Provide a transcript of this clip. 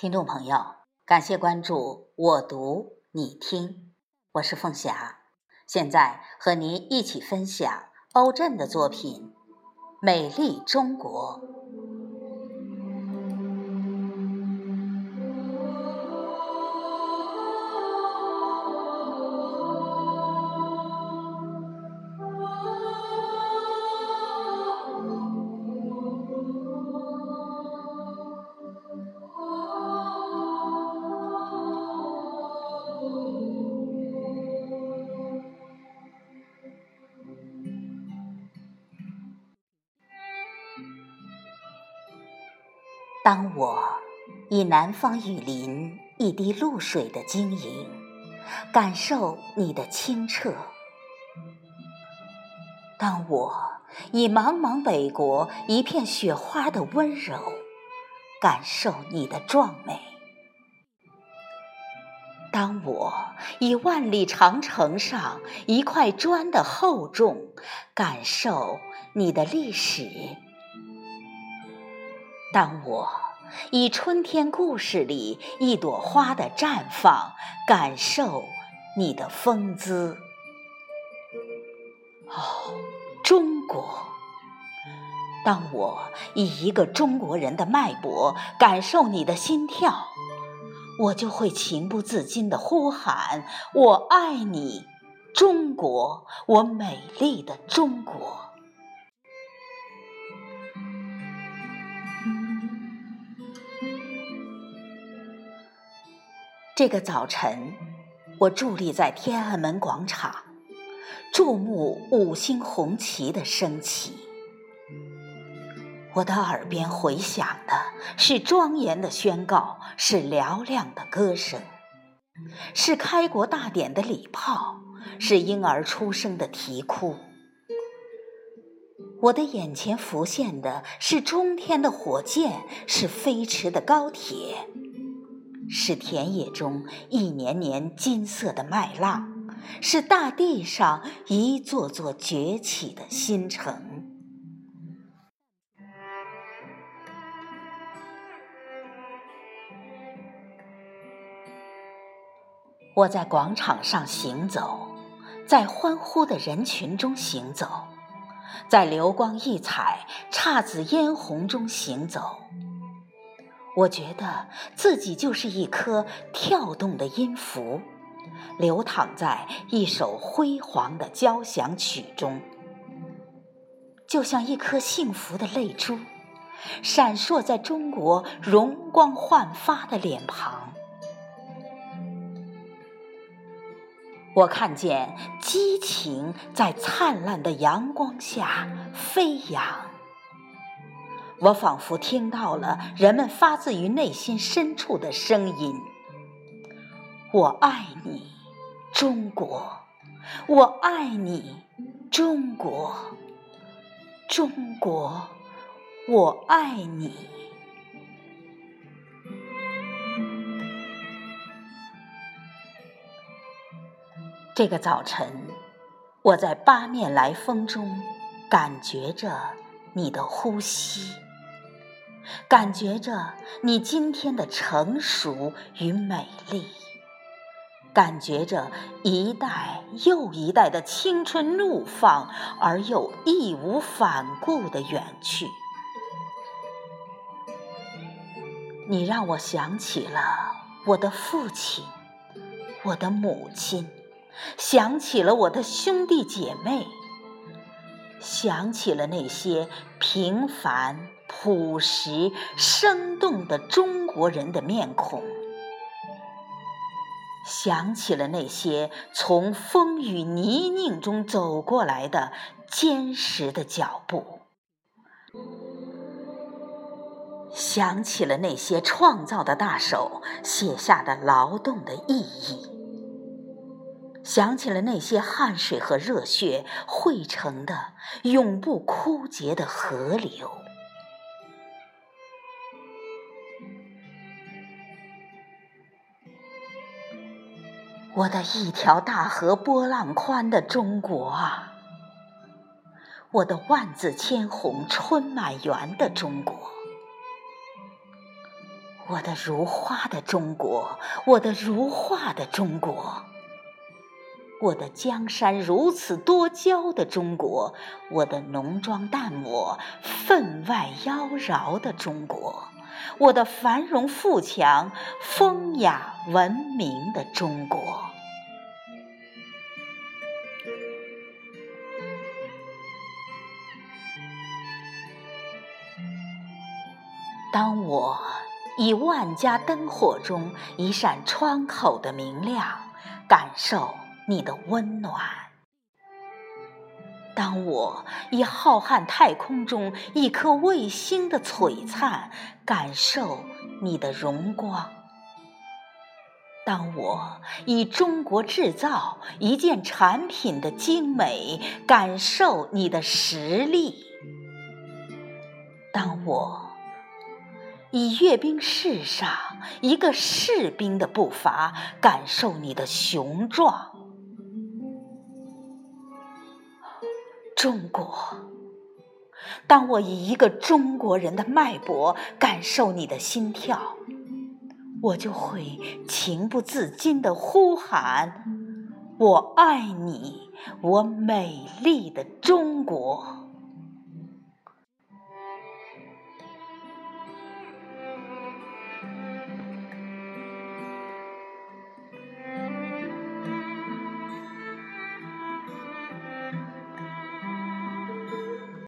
听众朋友，感谢关注我读你听，我是凤霞，现在和您一起分享欧震的作品《美丽中国》。当我以南方雨林一滴露水的晶莹，感受你的清澈；当我以茫茫北国一片雪花的温柔，感受你的壮美；当我以万里长城上一块砖的厚重，感受你的历史。当我以春天故事里一朵花的绽放，感受你的风姿，哦，中国！当我以一个中国人的脉搏感受你的心跳，我就会情不自禁地呼喊：“我爱你，中国！我美丽的中国！”这个早晨，我伫立在天安门广场，注目五星红旗的升起。我的耳边回响的是庄严的宣告，是嘹亮的歌声，是开国大典的礼炮，是婴儿出生的啼哭。我的眼前浮现的是冲天的火箭，是飞驰的高铁。是田野中一年年金色的麦浪，是大地上一座座崛起的新城。我在广场上行走，在欢呼的人群中行走，在流光溢彩、姹紫嫣红中行走。我觉得自己就是一颗跳动的音符，流淌在一首辉煌的交响曲中，就像一颗幸福的泪珠，闪烁在中国容光焕发的脸庞。我看见激情在灿烂的阳光下飞扬。我仿佛听到了人们发自于内心深处的声音：“我爱你，中国！我爱你，中国！中国，我爱你！”这个早晨，我在八面来风中感觉着你的呼吸。感觉着你今天的成熟与美丽，感觉着一代又一代的青春怒放而又义无反顾的远去。你让我想起了我的父亲，我的母亲，想起了我的兄弟姐妹，想起了那些平凡。朴实生动的中国人的面孔，想起了那些从风雨泥泞中走过来的坚实的脚步，想起了那些创造的大手写下的劳动的意义，想起了那些汗水和热血汇成的永不枯竭的河流。我的一条大河波浪宽的中国啊，我的万紫千红春满园的中国，我的如花的中国，我的如画的中国，我的江山如此多娇的中国，我的浓妆淡抹、分外妖娆的中国，我的繁荣富强、风雅文明的中国。当我以万家灯火中一扇窗口的明亮，感受你的温暖；当我以浩瀚太空中一颗卫星的璀璨，感受你的荣光；当我以中国制造一件产品的精美，感受你的实力；当我。以阅兵式上一个士兵的步伐，感受你的雄壮。中国，当我以一个中国人的脉搏，感受你的心跳，我就会情不自禁地呼喊：“我爱你，我美丽的中国！”